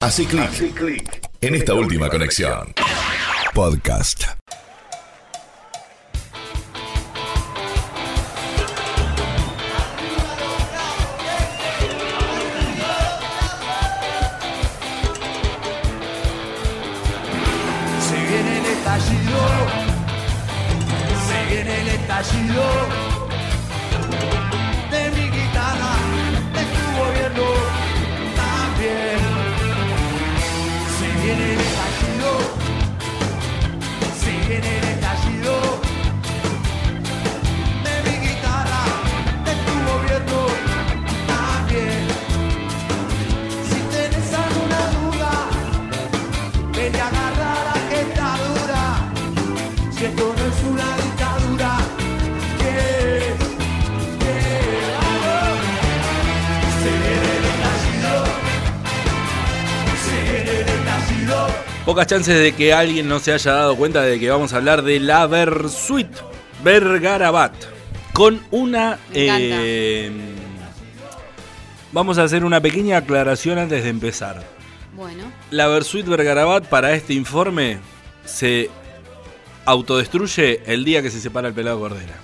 Así clic en esta última conexión. Podcast. Pocas chances de que alguien no se haya dado cuenta de que vamos a hablar de la Versuit Vergarabat. Con una. Eh, vamos a hacer una pequeña aclaración antes de empezar. Bueno, La Versuit Vergarabat para este informe se autodestruye el día que se separa el pelado Cordera.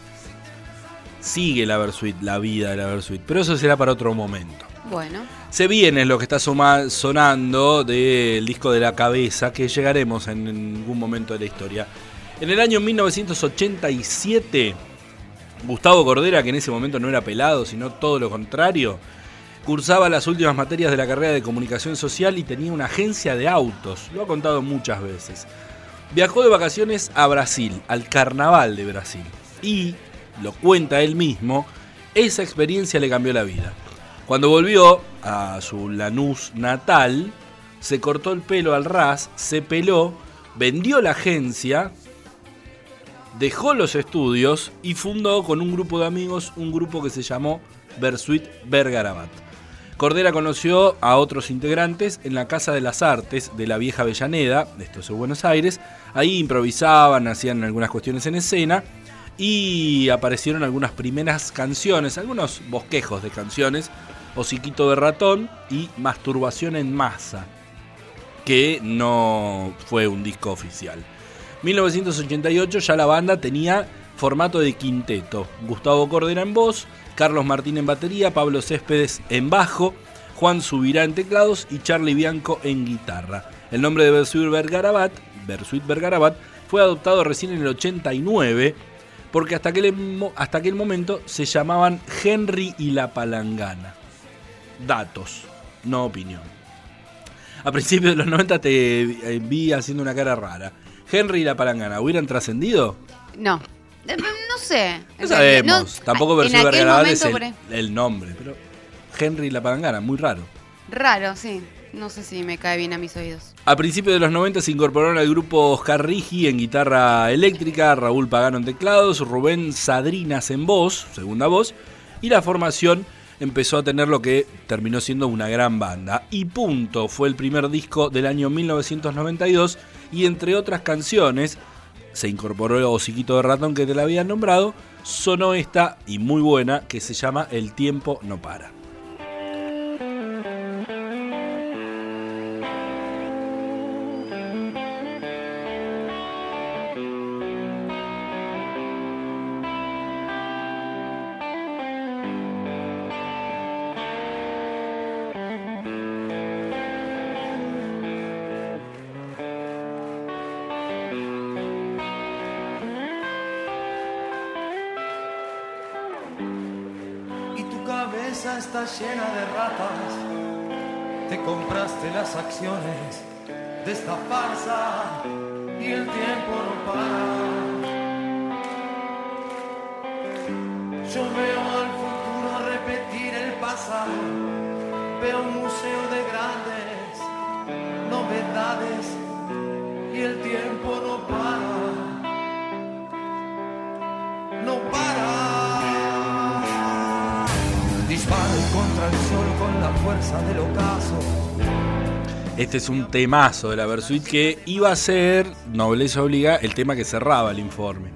Sigue la Versuit, la vida de la Versuit, pero eso será para otro momento. Bueno. Se viene lo que está sonando del disco de la cabeza, que llegaremos en algún momento de la historia. En el año 1987, Gustavo Cordera, que en ese momento no era pelado, sino todo lo contrario, cursaba las últimas materias de la carrera de comunicación social y tenía una agencia de autos. Lo ha contado muchas veces. Viajó de vacaciones a Brasil, al carnaval de Brasil. Y, lo cuenta él mismo, esa experiencia le cambió la vida. Cuando volvió a su Lanús natal, se cortó el pelo al ras, se peló, vendió la agencia, dejó los estudios y fundó con un grupo de amigos un grupo que se llamó Versuit Vergarabat. Cordera conoció a otros integrantes en la Casa de las Artes de la vieja Avellaneda, esto es en Buenos Aires. Ahí improvisaban, hacían algunas cuestiones en escena y aparecieron algunas primeras canciones, algunos bosquejos de canciones, Hociquito de ratón y Masturbación en masa, que no fue un disco oficial. 1988 ya la banda tenía formato de quinteto. Gustavo Cordera en voz, Carlos Martín en batería, Pablo Céspedes en bajo, Juan Subirá en teclados y Charlie Bianco en guitarra. El nombre de Bersuit Vergarabat, Bersuit Vergarabat fue adoptado recién en el 89 porque hasta aquel, hasta aquel momento se llamaban Henry y la Palangana. Datos, no opinión. A principios de los 90 te eh, vi haciendo una cara rara. Henry y la Palangana, ¿hubieran trascendido? No. Eh, No sé. No sabemos. No, Tampoco aquel Vergarabat es el, el nombre, pero Henry y la Palangana, muy raro. Raro, sí. No sé si me cae bien a mis oídos. A principios de los 90 se incorporaron al grupo Oscar Rigi en guitarra eléctrica, Raúl Pagano en teclados, Rubén Sadrinas en voz, segunda voz, y la formación empezó a tener lo que terminó siendo una gran banda. Y Punto fue el primer disco del año 1992 y entre otras canciones se incorporó el hociquito de ratón que te la había nombrado, sonó esta y muy buena que se llama El tiempo no para. Está llena de ratas. Te compraste las acciones de esta farsa y el tiempo no para. Yo veo al futuro repetir el pasado, veo un museo de grandes novedades y el tiempo no para. Contra el sol con la fuerza del ocaso. Este es un temazo de la Versuit que iba a ser, nobleza obliga, el tema que cerraba el informe.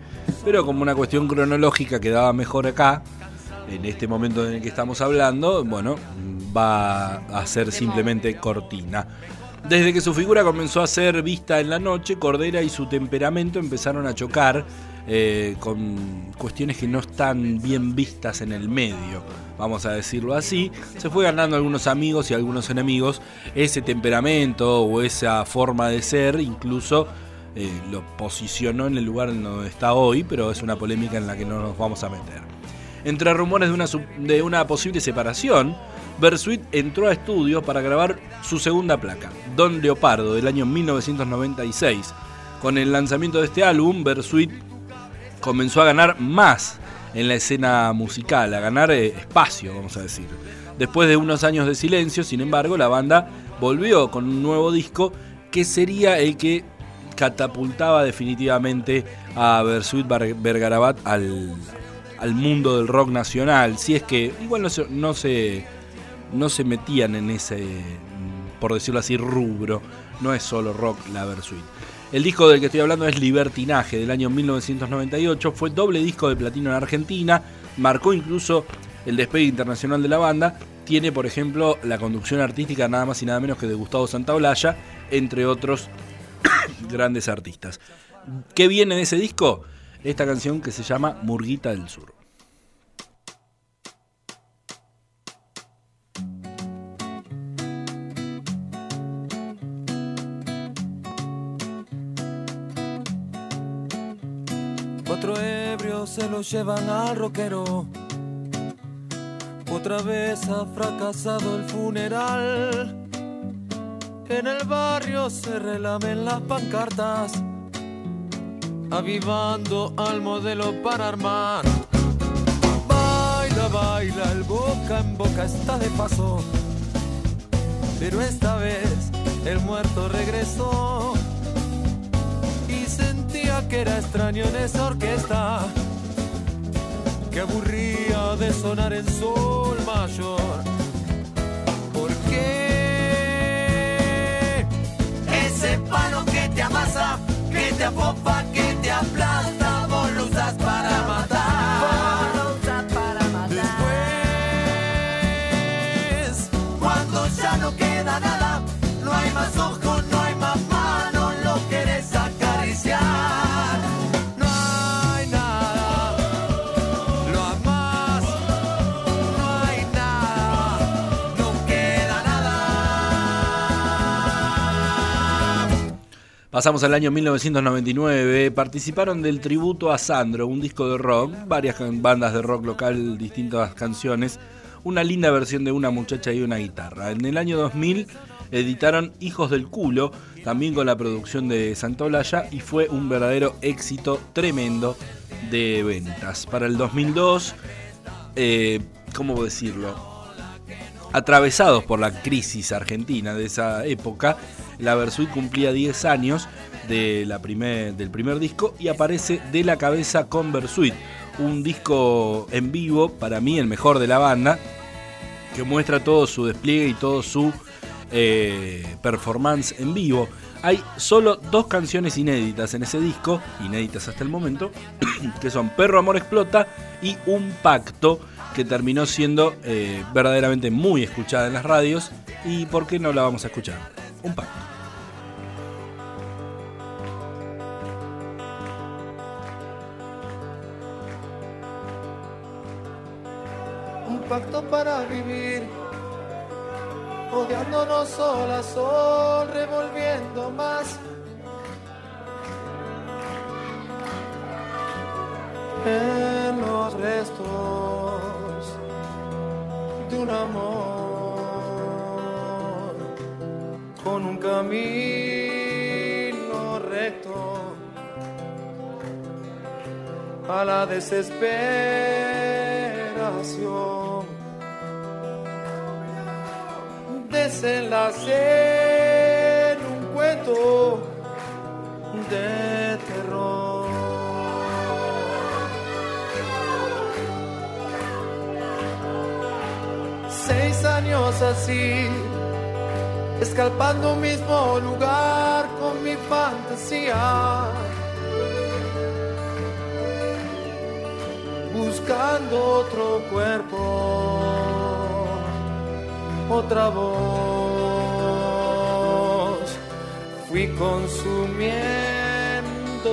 Pero como una cuestión cronológica quedaba mejor acá, en este momento en el que estamos hablando, bueno, va a ser simplemente cortina. Desde que su figura comenzó a ser vista en la noche, Cordera y su temperamento empezaron a chocar eh, con cuestiones que no están bien vistas en el medio, vamos a decirlo así. Se fue ganando algunos amigos y algunos enemigos ese temperamento o esa forma de ser, incluso eh, lo posicionó en el lugar en donde está hoy, pero es una polémica en la que no nos vamos a meter. Entre rumores de una, de una posible separación, Bersuit entró a estudio para grabar su segunda placa, Don Leopardo, del año 1996. Con el lanzamiento de este álbum, Bersuit comenzó a ganar más en la escena musical, a ganar eh, espacio, vamos a decir. Después de unos años de silencio, sin embargo, la banda volvió con un nuevo disco que sería el que catapultaba definitivamente a Bersuit Vergarabat al, al mundo del rock nacional. Si es que igual no se, no se, no se metían en ese, por decirlo así, rubro. No es solo rock la Bersuit. El disco del que estoy hablando es Libertinaje del año 1998. Fue doble disco de platino en Argentina. Marcó incluso el despegue internacional de la banda. Tiene, por ejemplo, la conducción artística nada más y nada menos que de Gustavo Santaolalla, entre otros grandes artistas. ¿Qué viene de ese disco? Esta canción que se llama Murguita del Sur. Cuatro ebrios se lo llevan al rockero. Otra vez ha fracasado el funeral. En el barrio se relamen las pancartas, avivando al modelo para armar. Baila, baila, el boca en boca está de paso. Pero esta vez el muerto regresó que era extraño en esa orquesta que aburría de sonar en sol mayor. ¿Por qué? Ese palo que te amasa, que te apopa, que te aplasta, Pasamos al año 1999. Participaron del tributo a Sandro, un disco de rock, varias bandas de rock local, distintas canciones, una linda versión de una muchacha y una guitarra. En el año 2000 editaron Hijos del Culo, también con la producción de Santolaya, y fue un verdadero éxito tremendo de ventas. Para el 2002, eh, ¿cómo decirlo? atravesados por la crisis argentina de esa época, la Versuit cumplía 10 años de la primer, del primer disco y aparece de la cabeza con Versuit, un disco en vivo, para mí el mejor de la banda, que muestra todo su despliegue y todo su eh, performance en vivo. Hay solo dos canciones inéditas en ese disco, inéditas hasta el momento, que son Perro Amor Explota y Un Pacto, que terminó siendo eh, verdaderamente muy escuchada en las radios. ¿Y por qué no la vamos a escuchar? Un Pacto. Pacto para vivir, odiándonos sol a sol, revolviendo más. En los restos de un amor con un camino recto a la desesperación. Desenlace en un cuento de terror. Seis años así, escalpando un mismo lugar con mi fantasía. buscando otro cuerpo, otra voz. fui consumiendo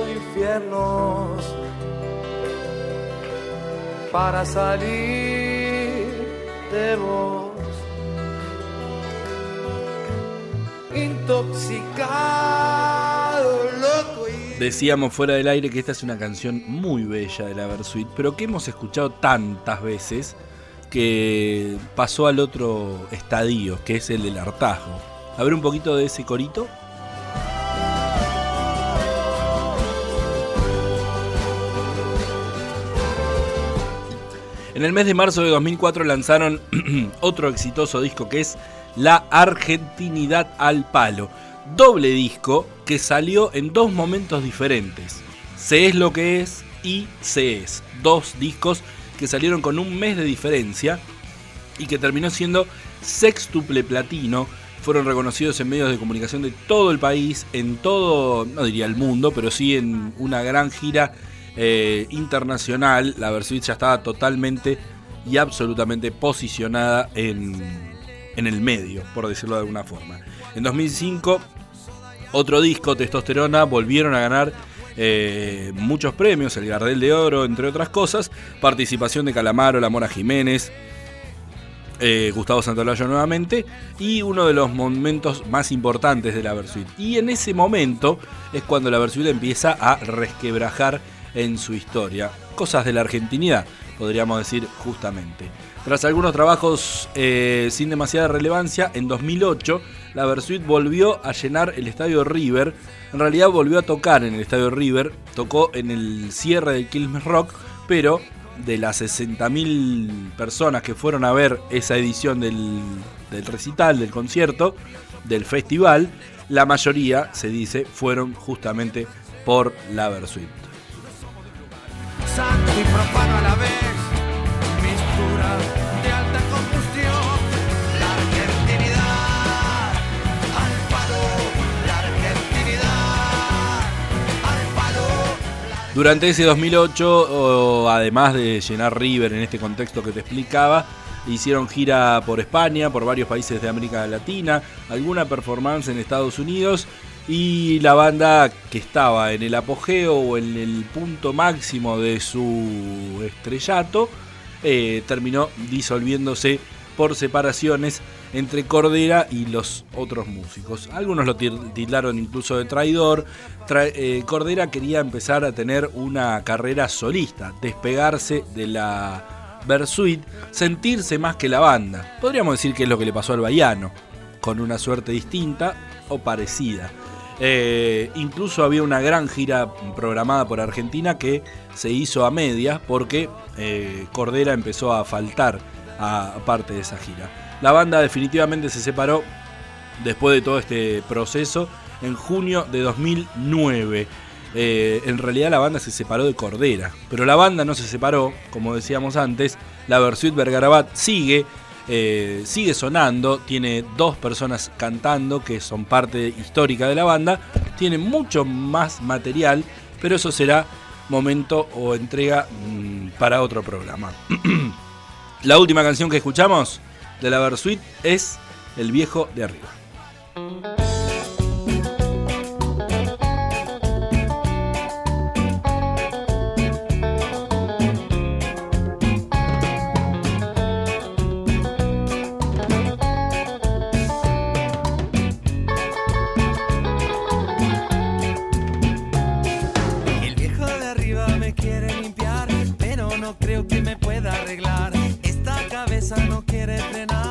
infiernos para salir de vos. Intoxicado, loco y Decíamos fuera del aire que esta es una canción muy bella de la Versuit, pero que hemos escuchado tantas veces que pasó al otro estadio, que es el del hartazgo. A ver un poquito de ese corito. En el mes de marzo de 2004 lanzaron otro exitoso disco que es La Argentinidad al Palo. Doble disco que salió en dos momentos diferentes. Se es lo que es y Se es. Dos discos que salieron con un mes de diferencia y que terminó siendo sextuple platino. Fueron reconocidos en medios de comunicación de todo el país, en todo, no diría el mundo, pero sí en una gran gira eh, internacional. La Versuit ya estaba totalmente y absolutamente posicionada en, en el medio, por decirlo de alguna forma. En 2005, otro disco, Testosterona, volvieron a ganar eh, muchos premios, el Gardel de Oro, entre otras cosas. Participación de Calamaro, La Mora Jiménez, eh, Gustavo Santolaya nuevamente y uno de los momentos más importantes de la Versuit. Y en ese momento es cuando la Versuit empieza a resquebrajar en su historia. Cosas de la argentinidad, podríamos decir justamente. Tras algunos trabajos eh, sin demasiada relevancia, en 2008 la Versuit volvió a llenar el estadio River. En realidad volvió a tocar en el estadio River, tocó en el cierre del Quilmes Rock, pero de las 60.000 personas que fueron a ver esa edición del, del recital, del concierto, del festival, la mayoría, se dice, fueron justamente por la Versuit. santo y profano a la vez, Durante ese 2008, o, además de llenar River en este contexto que te explicaba, hicieron gira por España, por varios países de América Latina, alguna performance en Estados Unidos y la banda que estaba en el apogeo o en el punto máximo de su estrellato eh, terminó disolviéndose por separaciones entre Cordera y los otros músicos. Algunos lo tildaron incluso de traidor. Tra- eh, Cordera quería empezar a tener una carrera solista, despegarse de la Versuit, sentirse más que la banda. Podríamos decir que es lo que le pasó al Baiano, con una suerte distinta o parecida. Eh, incluso había una gran gira programada por Argentina que se hizo a medias porque eh, Cordera empezó a faltar a parte de esa gira. La banda definitivamente se separó después de todo este proceso en junio de 2009. Eh, en realidad la banda se separó de Cordera, pero la banda no se separó, como decíamos antes. La Versuit Vergarabat sigue, eh, sigue sonando, tiene dos personas cantando que son parte histórica de la banda, tiene mucho más material, pero eso será momento o entrega mm, para otro programa. La última canción que escuchamos de la Versuit es El viejo de arriba. No quiere frenar,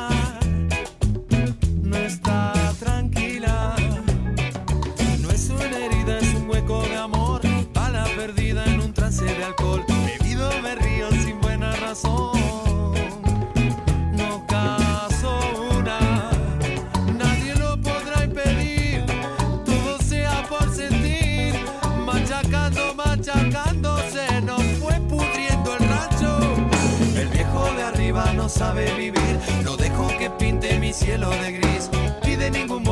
sabe vivir, no dejo que pinte mi cielo de gris, de ningún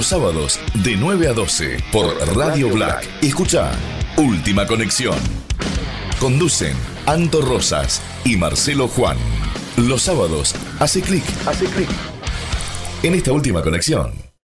Los sábados de 9 a 12 por Radio Black. Escucha Última Conexión. Conducen Anto Rosas y Marcelo Juan. Los sábados hace clic. Hace clic. En esta última conexión.